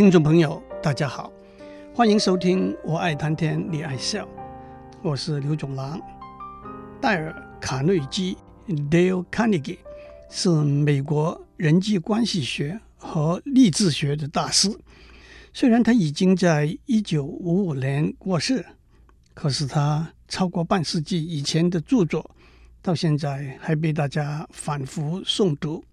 听众朋友，大家好，欢迎收听《我爱谈天你爱笑》，我是刘总郎。戴尔·卡内基 （Dale Carnegie） 是美国人际关系学和励志学的大师。虽然他已经在一九五五年过世，可是他超过半世纪以前的著作，到现在还被大家反复诵读。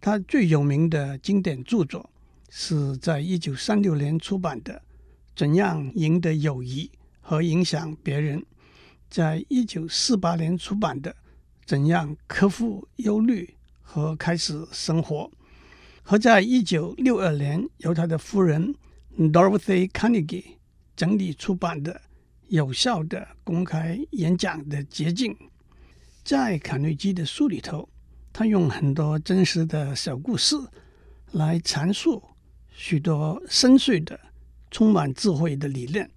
他最有名的经典著作是在一九三六年出版的《怎样赢得友谊和影响别人》，在一九四八年出版的《怎样克服忧虑和开始生活》，和在一九六二年由他的夫人 Dorothy Carnegie 整理出版的《有效的公开演讲的捷径》。在卡内基的书里头，他用很多真实的小故事来阐述许多深邃的、充满智慧的理念。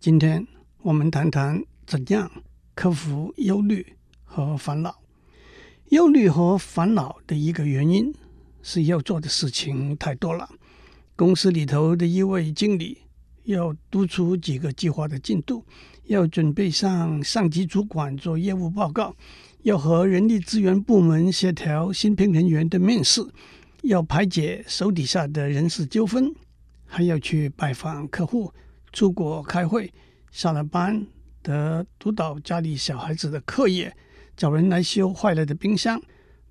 今天我们谈谈怎样克服忧虑和烦恼。忧虑和烦恼的一个原因是要做的事情太多了。公司里头的一位经理要督促几个计划的进度，要准备向上级主管做业务报告。要和人力资源部门协调新聘人员的面试，要排解手底下的人事纠纷，还要去拜访客户、出国开会，下了班得督导家里小孩子的课业，找人来修坏了的冰箱，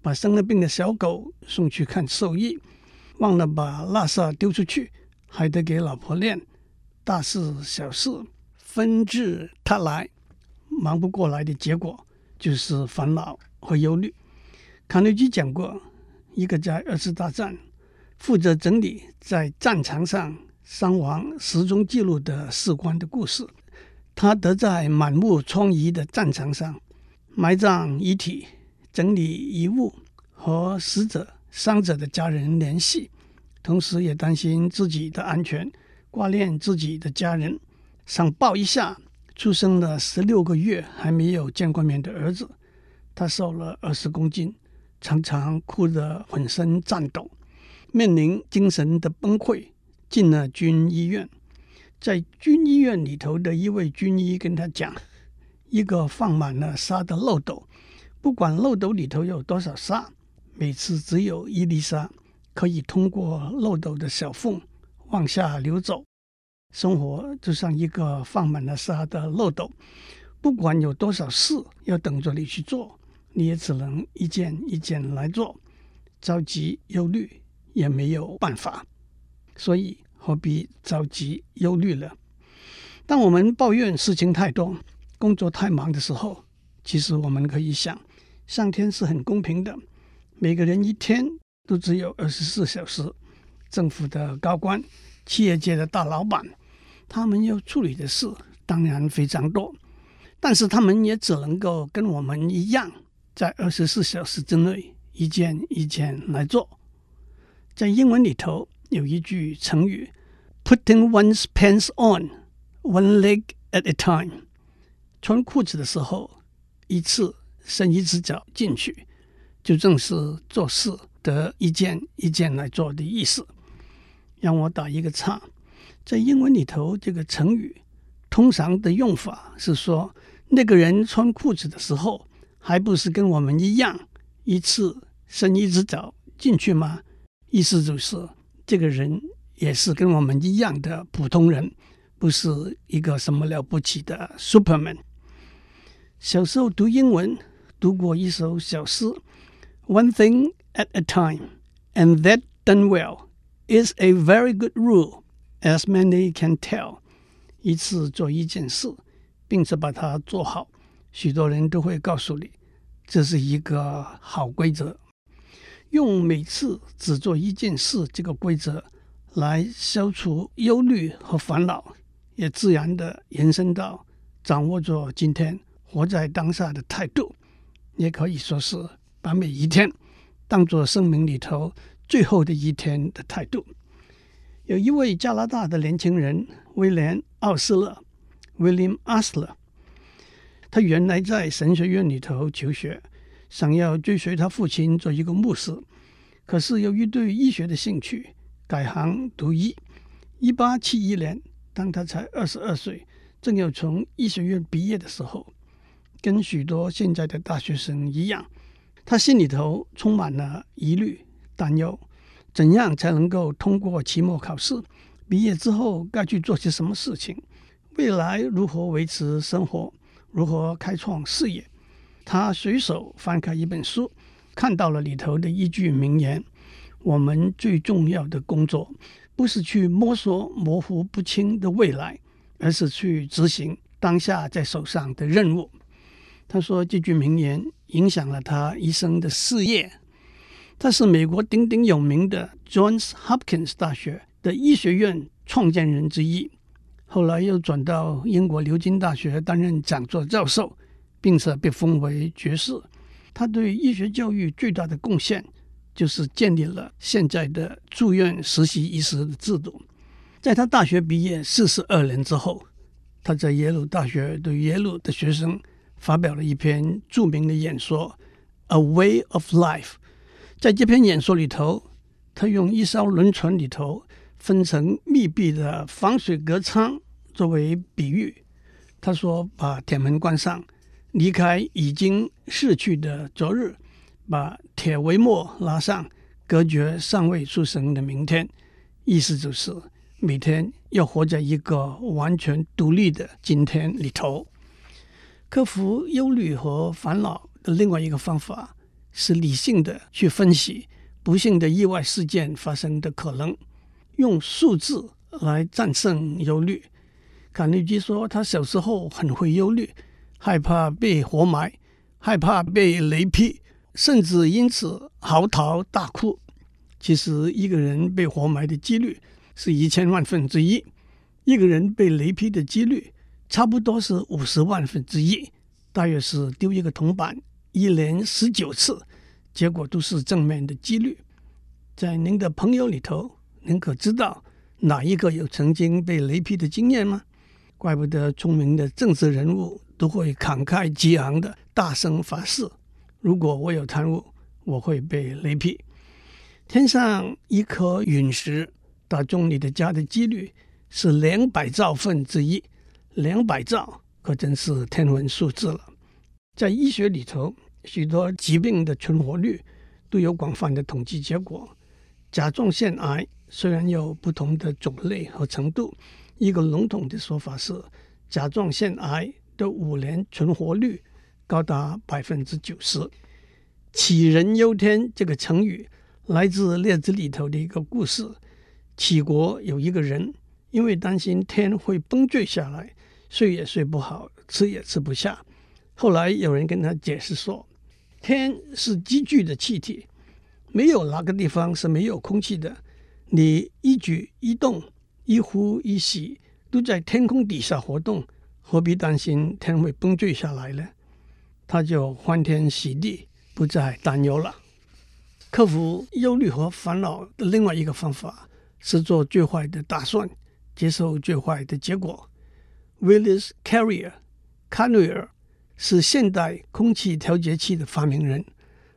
把生了病的小狗送去看兽医，忘了把垃圾丢出去，还得给老婆练，大事小事纷至沓来，忙不过来的结果。就是烦恼和忧虑。卡内基讲过，一个在二次大战负责整理在战场上伤亡失踪记录的士官的故事。他得在满目疮痍的战场上埋葬遗体、整理遗物和死者、伤者的家人联系，同时也担心自己的安全，挂念自己的家人，想抱一下。出生了十六个月还没有见过面的儿子，他瘦了二十公斤，常常哭得浑身颤抖，面临精神的崩溃，进了军医院。在军医院里头的一位军医跟他讲：“一个放满了沙的漏斗，不管漏斗里头有多少沙，每次只有一粒沙可以通过漏斗的小缝往下流走。”生活就像一个放满了沙的漏斗，不管有多少事要等着你去做，你也只能一件一件来做，着急忧虑也没有办法，所以何必着急忧虑了？当我们抱怨事情太多、工作太忙的时候，其实我们可以想，上天是很公平的，每个人一天都只有二十四小时，政府的高官、企业界的大老板。他们要处理的事当然非常多，但是他们也只能够跟我们一样，在二十四小时之内一件一件来做。在英文里头有一句成语：“Putting one's pants on one leg at a time”，穿裤子的时候一次伸一只脚进去，就正是做事得一件一件来做的意思。让我打一个叉。在英文里头，这个成语通常的用法是说，那个人穿裤子的时候，还不是跟我们一样，一次伸一只脚进去吗？意思就是，这个人也是跟我们一样的普通人，不是一个什么了不起的 Superman。小时候读英文，读过一首小诗：“One thing at a time, and that done well is a very good rule。” As many can tell，一次做一件事，并且把它做好，许多人都会告诉你，这是一个好规则。用每次只做一件事这个规则来消除忧虑和烦恼，也自然地延伸到掌握着今天活在当下的态度，也可以说是把每一天当做生命里头最后的一天的态度。有一位加拿大的年轻人威廉·奥斯勒 （William Osler），他原来在神学院里头求学，想要追随他父亲做一个牧师，可是由于对医学的兴趣，改行读医。一八七一年，当他才二十二岁，正要从医学院毕业的时候，跟许多现在的大学生一样，他心里头充满了疑虑、担忧：怎样才能够通过期末考试？毕业之后该去做些什么事情？未来如何维持生活？如何开创事业？他随手翻开一本书，看到了里头的一句名言：“我们最重要的工作，不是去摸索模糊不清的未来，而是去执行当下在手上的任务。”他说这句名言影响了他一生的事业。他是美国鼎鼎有名的 Johns Hopkins 大学的医学院创建人之一。后来又转到英国牛津大学担任讲座教授，并且被封为爵士。他对医学教育最大的贡献，就是建立了现在的住院实习医师的制度。在他大学毕业四十二年之后，他在耶鲁大学对耶鲁的学生发表了一篇著名的演说《A Way of Life》。在这篇演说里头，他用一艘轮船里头。分成密闭的防水隔舱作为比喻，他说：“把铁门关上，离开已经逝去的昨日；把铁帷幕拉上，隔绝尚未出生的明天。意思就是每天要活在一个完全独立的今天里头。克服忧虑和烦恼的另外一个方法是理性的去分析不幸的意外事件发生的可能。”用数字来战胜忧虑。卡内基说，他小时候很会忧虑，害怕被活埋，害怕被雷劈，甚至因此嚎啕大哭。其实，一个人被活埋的几率是一千万分之一，一个人被雷劈的几率差不多是五十万分之一，大约是丢一个铜板一连十九次，结果都是正面的几率。在您的朋友里头。您可知道哪一个有曾经被雷劈的经验吗？怪不得聪明的政治人物都会慷慨激昂的大声发誓：如果我有贪污，我会被雷劈。天上一颗陨石打中你的家的几率是两百兆分之一，两百兆可真是天文数字了。在医学里头，许多疾病的存活率都有广泛的统计结果。甲状腺癌。虽然有不同的种类和程度，一个笼统的说法是，甲状腺癌的五年存活率高达百分之九十。杞人忧天这个成语来自列子里头的一个故事。杞国有一个人，因为担心天会崩坠下来，睡也睡不好，吃也吃不下。后来有人跟他解释说，天是积聚的气体，没有哪个地方是没有空气的。你一举一动、一呼一吸都在天空底下活动，何必担心天会崩坠下来呢？他就欢天喜地，不再担忧了。克服忧虑和烦恼的另外一个方法是做最坏的打算，接受最坏的结果。Willis Carrier 卡瑞尔是现代空气调节器的发明人，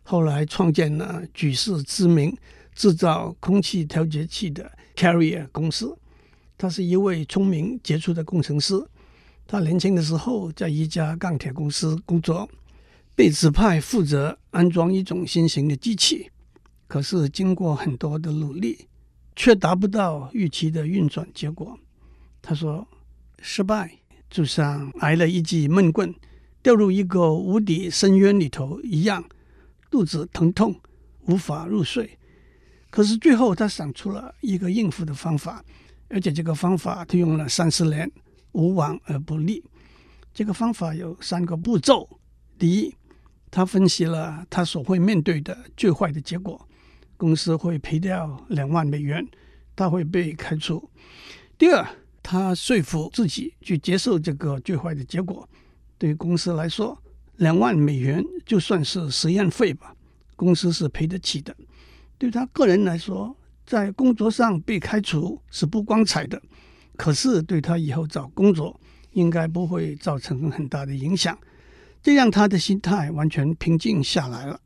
后来创建了举世知名。制造空气调节器的 Carrier 公司，他是一位聪明杰出的工程师。他年轻的时候在一家钢铁公司工作，被指派负责安装一种新型的机器。可是经过很多的努力，却达不到预期的运转结果。他说：“失败就像挨了一记闷棍，掉入一个无底深渊里头一样，肚子疼痛，无法入睡。”可是最后，他想出了一个应付的方法，而且这个方法他用了三十年，无往而不利。这个方法有三个步骤：第一，他分析了他所会面对的最坏的结果，公司会赔掉两万美元，他会被开除；第二，他说服自己去接受这个最坏的结果。对于公司来说，两万美元就算是实验费吧，公司是赔得起的。对他个人来说，在工作上被开除是不光彩的，可是对他以后找工作应该不会造成很大的影响，这让他的心态完全平静下来了。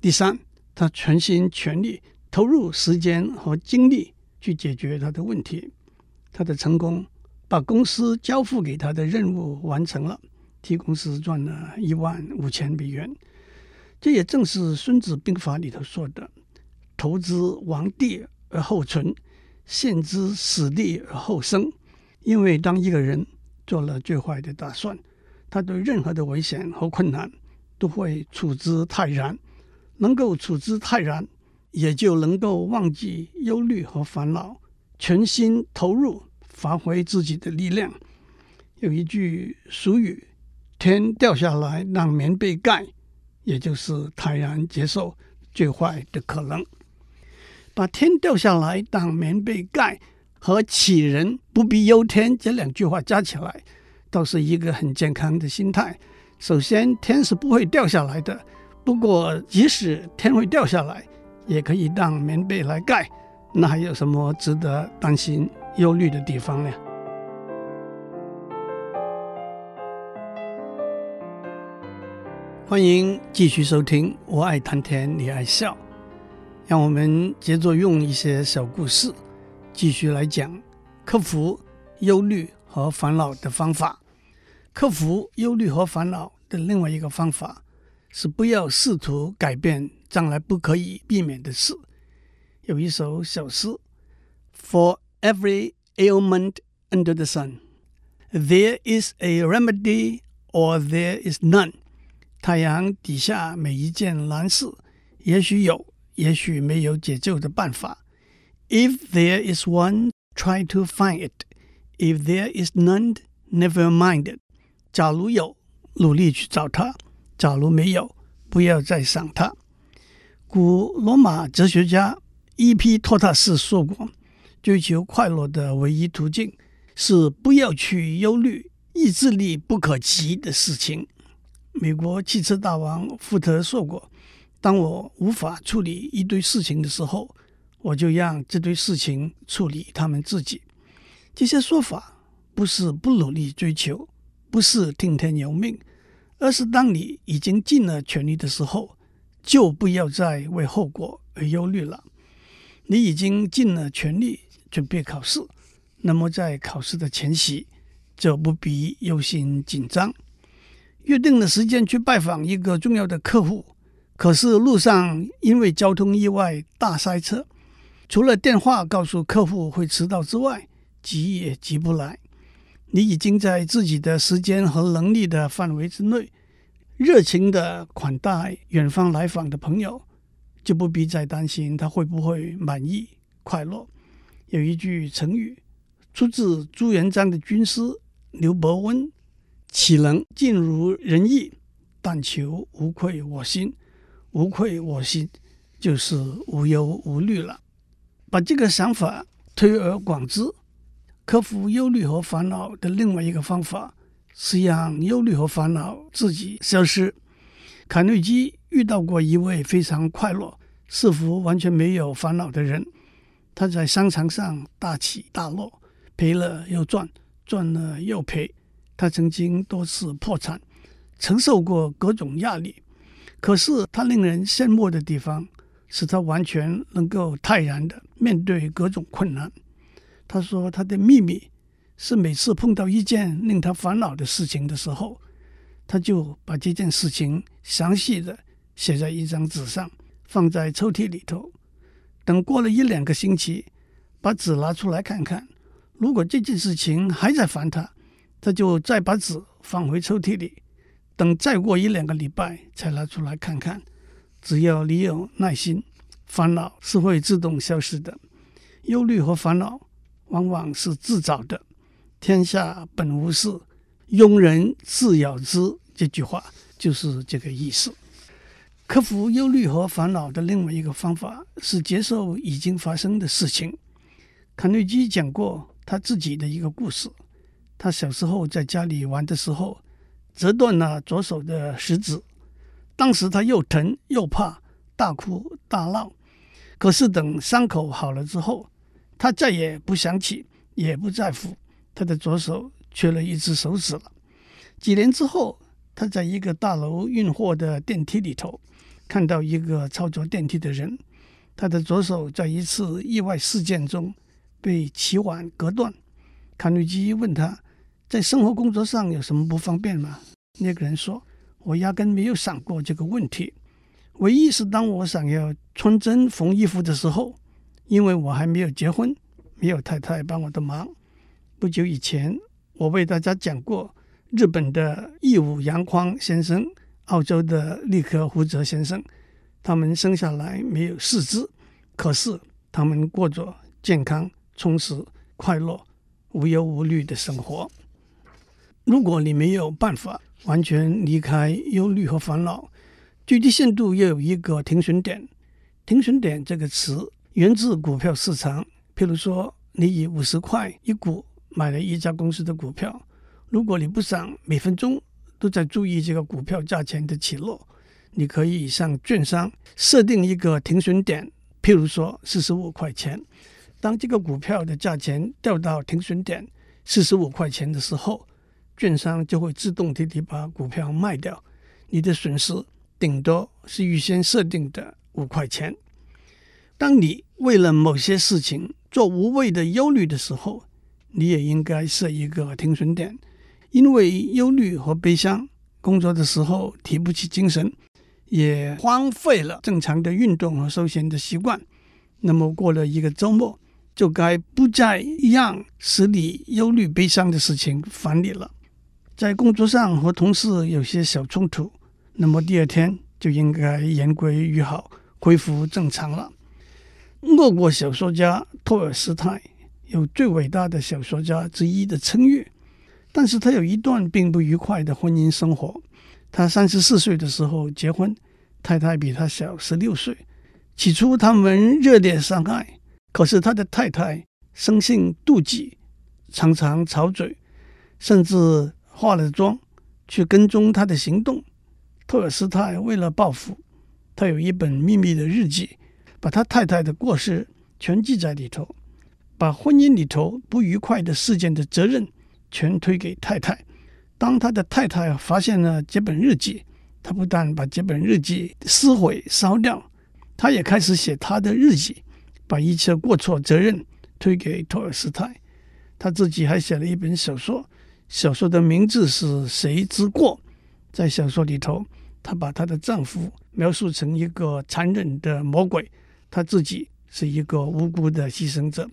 第三，他全心全力投入时间和精力去解决他的问题。他的成功把公司交付给他的任务完成了，替公司赚了一万五千美元。这也正是《孙子兵法》里头说的：“投资亡地而后存，陷之死地而后生。”因为当一个人做了最坏的打算，他对任何的危险和困难都会处之泰然。能够处之泰然，也就能够忘记忧虑和烦恼，全心投入，发挥自己的力量。有一句俗语：“天掉下来让棉被盖”，也就是泰然接受最坏的可能。把“天掉下来当棉被盖”和“杞人不必忧天”这两句话加起来，倒是一个很健康的心态。首先，天是不会掉下来的。不过，即使天会掉下来，也可以当棉被来盖，那还有什么值得担心、忧虑的地方呢？欢迎继续收听，我爱谈天，你爱笑，让我们接着用一些小故事继续来讲克服忧虑和烦恼的方法。克服忧虑和烦恼的另外一个方法。是不要试图改变将来不可以避免的事。有一首小诗：For every ailment under the sun, there is a remedy or there is none。太阳底下每一件难事，也许有，也许没有解救的办法。If there is one, try to find it. If there is none, never mind it。假如有，努力去找它。假如没有，不要再想它。古罗马哲学家伊皮托塔斯说过：“追求快乐的唯一途径是不要去忧虑意志力不可及的事情。”美国汽车大王福特说过：“当我无法处理一堆事情的时候，我就让这堆事情处理他们自己。”这些说法不是不努力追求，不是听天由命。而是当你已经尽了全力的时候，就不要再为后果而忧虑了。你已经尽了全力准备考试，那么在考试的前夕就不必忧心紧张。约定了时间去拜访一个重要的客户，可是路上因为交通意外大塞车，除了电话告诉客户会迟到之外，急也急不来。你已经在自己的时间和能力的范围之内，热情的款待远方来访的朋友，就不必再担心他会不会满意快乐。有一句成语，出自朱元璋的军师刘伯温：“岂能尽如人意，但求无愧我心。无愧我心，就是无忧无虑了。”把这个想法推而广之。克服忧虑和烦恼的另外一个方法是让忧虑和烦恼自己消失。卡内基遇到过一位非常快乐、似乎完全没有烦恼的人。他在商场上大起大落，赔了又赚，赚了又赔。他曾经多次破产，承受过各种压力。可是他令人羡慕的地方，是他完全能够泰然的面对各种困难。他说：“他的秘密是每次碰到一件令他烦恼的事情的时候，他就把这件事情详细的写在一张纸上，放在抽屉里头。等过了一两个星期，把纸拿出来看看，如果这件事情还在烦他，他就再把纸放回抽屉里。等再过一两个礼拜才拿出来看看。只要你有耐心，烦恼是会自动消失的。忧虑和烦恼。”往往是自找的，天下本无事，庸人自扰之。这句话就是这个意思。克服忧虑和烦恼的另外一个方法是接受已经发生的事情。卡内基讲过他自己的一个故事：他小时候在家里玩的时候，折断了左手的食指，当时他又疼又怕，大哭大闹。可是等伤口好了之后，他再也不想起，也不在乎他的左手缺了一只手指了。几年之后，他在一个大楼运货的电梯里头，看到一个操作电梯的人，他的左手在一次意外事件中被起碗割断。卡内基问他，在生活工作上有什么不方便吗？那个人说：“我压根没有想过这个问题。唯一是当我想要穿针缝衣服的时候，因为我还没有结婚，没有太太帮我的忙。不久以前，我为大家讲过日本的义武洋匡先生、澳洲的利克胡泽先生，他们生下来没有四肢，可是他们过着健康、充实、快乐、无忧无虑的生活。如果你没有办法完全离开忧虑和烦恼，最低限度要有一个停损点。停损点这个词源自股票市场。譬如说，你以五十块一股买了一家公司的股票，如果你不想每分钟都在注意这个股票价钱的起落，你可以向券商设定一个停损点，譬如说四十五块钱。当这个股票的价钱掉到停损点四十五块钱的时候，券商就会自动替你把股票卖掉，你的损失顶多是预先设定的五块钱。当你为了某些事情做无谓的忧虑的时候，你也应该设一个停损点，因为忧虑和悲伤，工作的时候提不起精神，也荒废了正常的运动和休闲的习惯。那么过了一个周末，就该不再让使你忧虑悲伤的事情烦你了。在工作上和同事有些小冲突，那么第二天就应该言归于好，恢复正常了。俄国小说家托尔斯泰有最伟大的小说家之一的称誉，但是他有一段并不愉快的婚姻生活。他三十四岁的时候结婚，太太比他小十六岁。起初他们热烈相爱，可是他的太太生性妒忌，常常吵嘴，甚至。化了妆去跟踪他的行动。托尔斯泰为了报复，他有一本秘密的日记，把他太太的过失全记在里头，把婚姻里头不愉快的事件的责任全推给太太。当他的太太发现了这本日记，他不但把这本日记撕毁烧掉，他也开始写他的日记，把一切过错责任推给托尔斯泰。他自己还写了一本小说。小说的名字是《谁之过》。在小说里头，她把她的丈夫描述成一个残忍的魔鬼，她自己是一个无辜的牺牲者。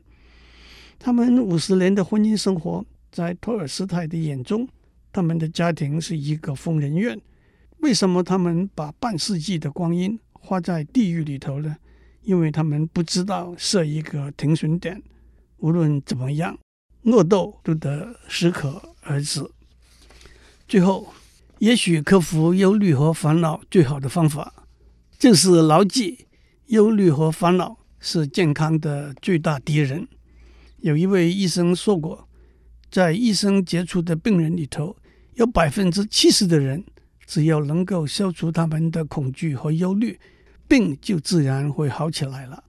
他们五十年的婚姻生活，在托尔斯泰的眼中，他们的家庭是一个疯人院。为什么他们把半世纪的光阴花在地狱里头呢？因为他们不知道设一个停损点。无论怎么样，恶斗都得适可而止。最后，也许克服忧虑和烦恼最好的方法，就是牢记忧虑和烦恼是健康的最大敌人。有一位医生说过，在医生接触的病人里头，有百分之七十的人，只要能够消除他们的恐惧和忧虑，病就自然会好起来了。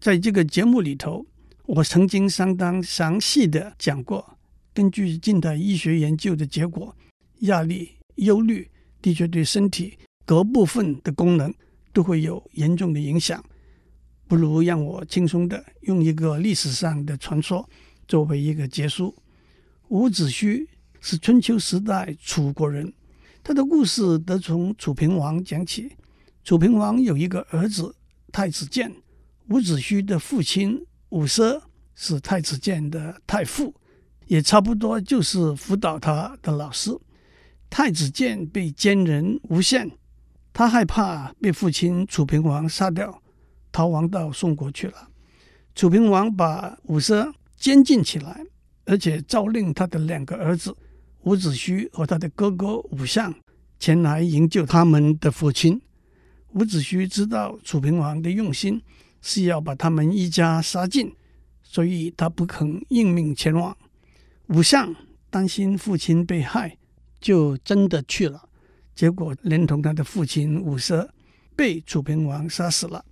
在这个节目里头，我曾经相当详细的讲过。根据近代医学研究的结果，压力、忧虑的确对身体各部分的功能都会有严重的影响。不如让我轻松地用一个历史上的传说作为一个结束。伍子胥是春秋时代楚国人，他的故事得从楚平王讲起。楚平王有一个儿子太子建，伍子胥的父亲伍奢是太子建的太傅。也差不多就是辅导他的老师。太子建被奸人诬陷，他害怕被父亲楚平王杀掉，逃亡到宋国去了。楚平王把伍奢监禁起来，而且诏令他的两个儿子伍子胥和他的哥哥伍相前来营救他们的父亲。伍子胥知道楚平王的用心是要把他们一家杀尽，所以他不肯应命前往。伍相担心父亲被害，就真的去了。结果连同他的父亲伍奢被楚平王杀死了。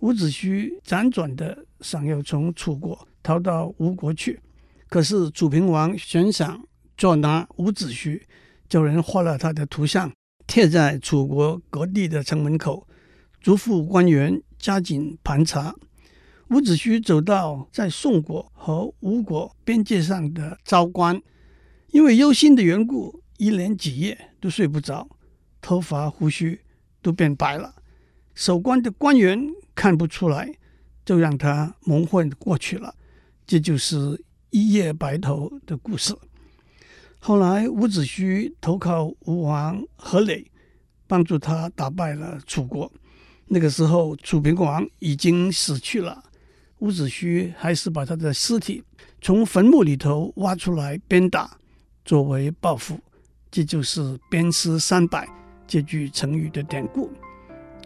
伍子胥辗转的想要从楚国逃到吴国去，可是楚平王悬赏捉拿伍子胥，叫人画了他的图像贴在楚国各地的城门口，嘱咐官员加紧盘查。伍子胥走到在宋国和吴国边界上的昭关，因为忧心的缘故，一连几夜都睡不着，头发胡须都变白了。守关的官员看不出来，就让他蒙混过去了。这就是一夜白头的故事。后来伍子胥投靠吴王阖闾，帮助他打败了楚国。那个时候楚平王已经死去了。伍子胥还是把他的尸体从坟墓里头挖出来鞭打，作为报复。这就是“鞭尸三百”这句成语的典故。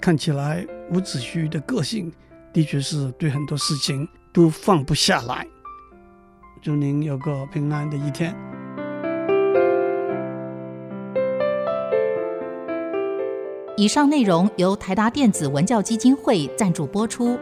看起来伍子胥的个性的确是对很多事情都放不下来。祝您有个平安的一天。以上内容由台达电子文教基金会赞助播出。